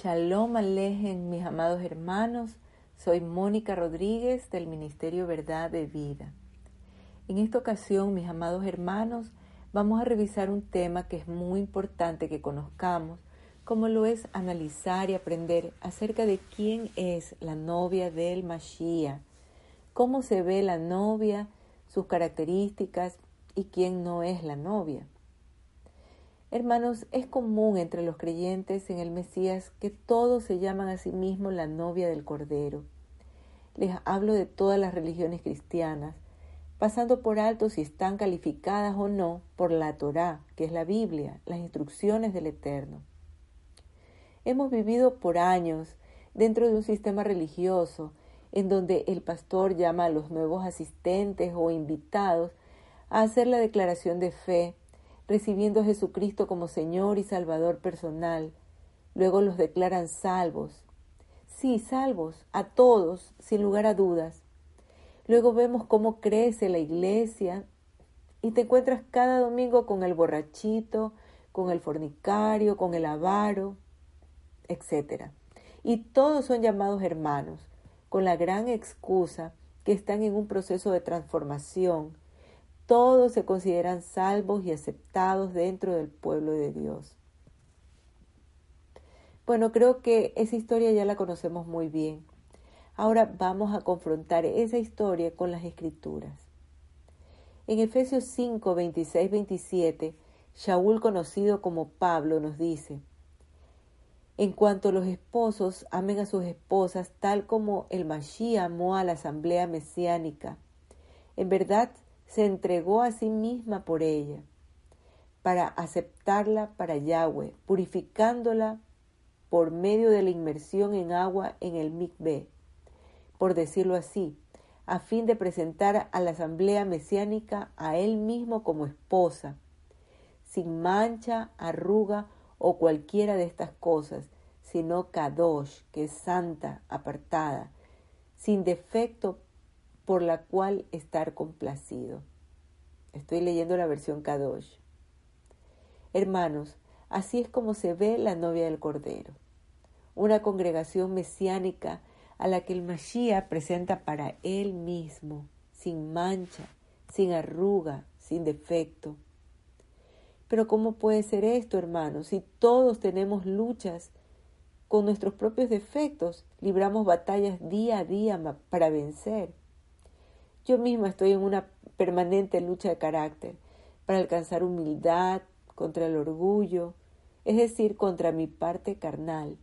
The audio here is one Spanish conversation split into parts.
Shalom Alejen, mis amados hermanos. Soy Mónica Rodríguez del Ministerio Verdad de Vida. En esta ocasión, mis amados hermanos, vamos a revisar un tema que es muy importante que conozcamos, como lo es analizar y aprender acerca de quién es la novia del Mashiach, cómo se ve la novia, sus características y quién no es la novia. Hermanos, es común entre los creyentes en el Mesías que todos se llaman a sí mismos la novia del Cordero. Les hablo de todas las religiones cristianas, pasando por alto si están calificadas o no por la Torá, que es la Biblia, las instrucciones del Eterno. Hemos vivido por años dentro de un sistema religioso en donde el pastor llama a los nuevos asistentes o invitados a hacer la declaración de fe recibiendo a Jesucristo como Señor y Salvador personal. Luego los declaran salvos. Sí, salvos, a todos, sin lugar a dudas. Luego vemos cómo crece la iglesia y te encuentras cada domingo con el borrachito, con el fornicario, con el avaro, etc. Y todos son llamados hermanos, con la gran excusa que están en un proceso de transformación, todos se consideran salvos y aceptados dentro del pueblo de Dios. Bueno, creo que esa historia ya la conocemos muy bien. Ahora vamos a confrontar esa historia con las escrituras. En Efesios 5, 26, 27, Shaul, conocido como Pablo, nos dice, en cuanto los esposos amen a sus esposas tal como el Mashiach amó a la asamblea mesiánica. En verdad, se entregó a sí misma por ella, para aceptarla para Yahweh, purificándola por medio de la inmersión en agua en el mikveh, por decirlo así, a fin de presentar a la asamblea mesiánica a él mismo como esposa, sin mancha, arruga o cualquiera de estas cosas, sino kadosh, que es santa, apartada, sin defecto por la cual estar complacido. Estoy leyendo la versión Kadosh. Hermanos, así es como se ve la novia del Cordero, una congregación mesiánica a la que el Mashiach presenta para él mismo, sin mancha, sin arruga, sin defecto. Pero ¿cómo puede ser esto, hermanos, si todos tenemos luchas con nuestros propios defectos, libramos batallas día a día para vencer? Yo misma estoy en una permanente lucha de carácter para alcanzar humildad contra el orgullo, es decir, contra mi parte carnal.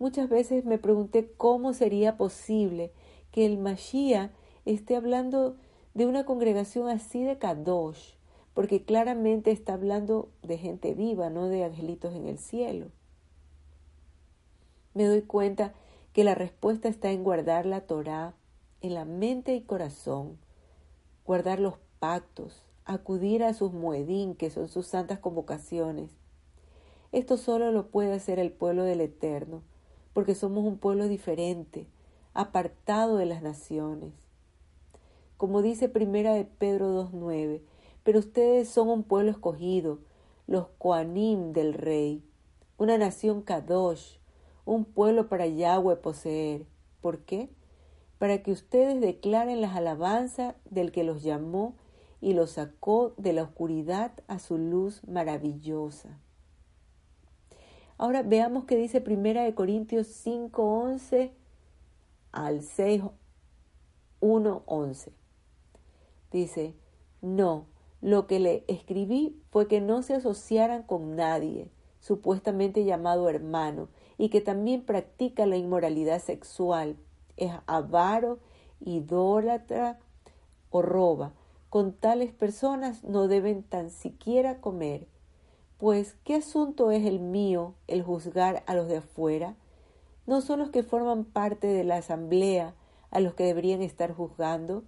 Muchas veces me pregunté cómo sería posible que el Mashiach esté hablando de una congregación así de Kadosh, porque claramente está hablando de gente viva, no de angelitos en el cielo. Me doy cuenta que la respuesta está en guardar la Torá en la mente y corazón, guardar los pactos, acudir a sus muedín, que son sus santas convocaciones. Esto solo lo puede hacer el pueblo del Eterno, porque somos un pueblo diferente, apartado de las naciones. Como dice primera de Pedro 2.9, pero ustedes son un pueblo escogido, los Koanim del Rey, una nación Kadosh, un pueblo para Yahweh poseer. ¿Por qué? Para que ustedes declaren las alabanzas del que los llamó y los sacó de la oscuridad a su luz maravillosa. Ahora veamos qué dice Primera de Corintios 5:11 al 6:1-11. Dice, "No, lo que le escribí fue que no se asociaran con nadie, supuestamente llamado hermano, y que también practica la inmoralidad sexual es avaro, idólatra o roba. Con tales personas no deben tan siquiera comer. Pues, ¿qué asunto es el mío el juzgar a los de afuera? ¿No son los que forman parte de la asamblea a los que deberían estar juzgando?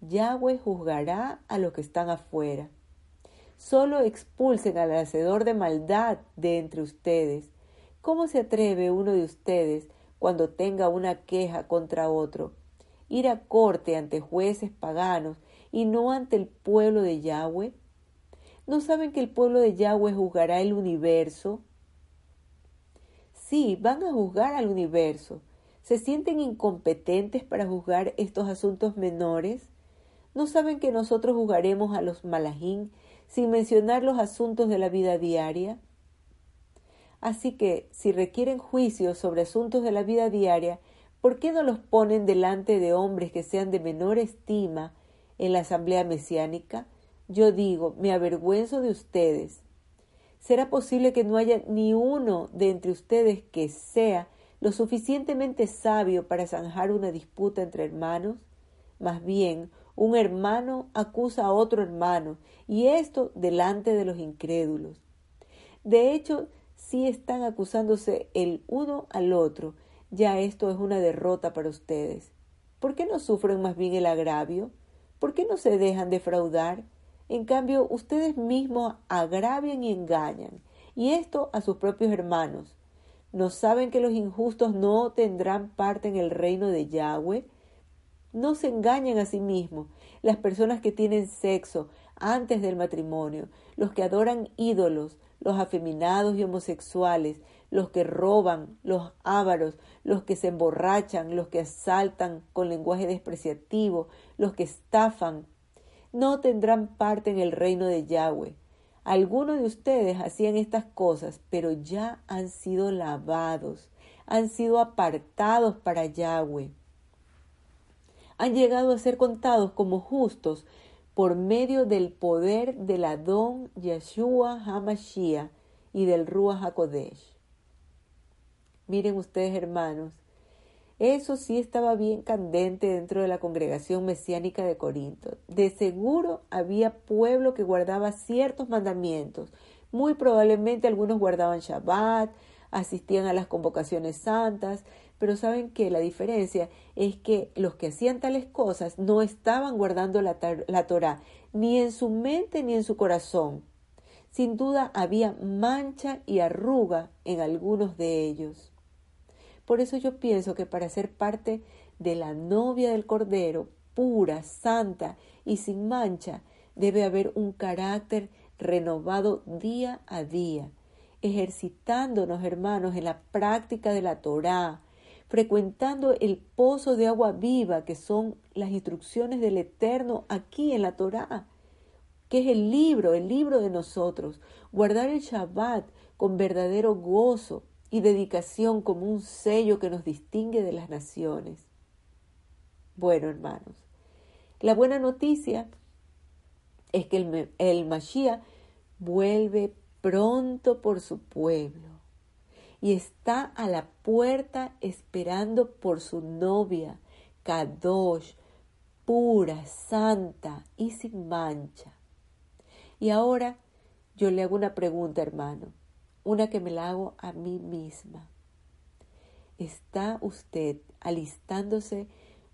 Yahweh juzgará a los que están afuera. Solo expulsen al hacedor de maldad de entre ustedes. ¿Cómo se atreve uno de ustedes cuando tenga una queja contra otro, ir a corte ante jueces paganos y no ante el pueblo de Yahweh? ¿No saben que el pueblo de Yahweh juzgará el universo? así van a juzgar al universo. ¿Se sienten incompetentes para juzgar estos asuntos menores? ¿No saben que nosotros juzgaremos a los malajín sin mencionar los asuntos de la vida diaria? Así que, si requieren juicios sobre asuntos de la vida diaria, ¿por qué no los ponen delante de hombres que sean de menor estima en la asamblea mesiánica? Yo digo, me avergüenzo de ustedes. ¿Será posible que no haya ni uno de entre ustedes que sea lo suficientemente sabio para zanjar una disputa entre hermanos? Más bien, un hermano acusa a otro hermano, y esto delante de los incrédulos. De hecho, si están acusándose el uno al otro, ya esto es una derrota para ustedes. ¿Por qué no sufren más bien el agravio? ¿Por qué no se dejan defraudar? En cambio, ustedes mismos agravian y engañan, y esto a sus propios hermanos. ¿No saben que los injustos no tendrán parte en el reino de Yahweh? No se engañen a sí mismos. Las personas que tienen sexo antes del matrimonio, los que adoran ídolos, los afeminados y homosexuales, los que roban, los ávaros, los que se emborrachan, los que asaltan con lenguaje despreciativo, los que estafan, no tendrán parte en el reino de Yahweh. Algunos de ustedes hacían estas cosas, pero ya han sido lavados, han sido apartados para Yahweh. Han llegado a ser contados como justos por medio del poder del Adón Yeshua HaMashiach y del Ruach HaKodesh. Miren ustedes, hermanos, eso sí estaba bien candente dentro de la congregación mesiánica de Corinto. De seguro había pueblo que guardaba ciertos mandamientos. Muy probablemente algunos guardaban Shabbat, asistían a las convocaciones santas, pero saben que la diferencia es que los que hacían tales cosas no estaban guardando la, la Torah, ni en su mente ni en su corazón. Sin duda había mancha y arruga en algunos de ellos. Por eso yo pienso que para ser parte de la novia del Cordero, pura, santa y sin mancha, debe haber un carácter renovado día a día, ejercitándonos, hermanos, en la práctica de la Torá, frecuentando el pozo de agua viva que son las instrucciones del Eterno aquí en la Torá, que es el libro, el libro de nosotros, guardar el Shabbat con verdadero gozo, y dedicación como un sello que nos distingue de las naciones. Bueno, hermanos, la buena noticia es que el, el Mashiach vuelve pronto por su pueblo y está a la puerta esperando por su novia, Kadosh, pura, santa y sin mancha. Y ahora yo le hago una pregunta, hermano una que me la hago a mí misma. ¿Está usted alistándose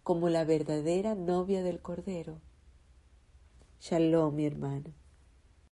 como la verdadera novia del Cordero? Shalom, mi hermano.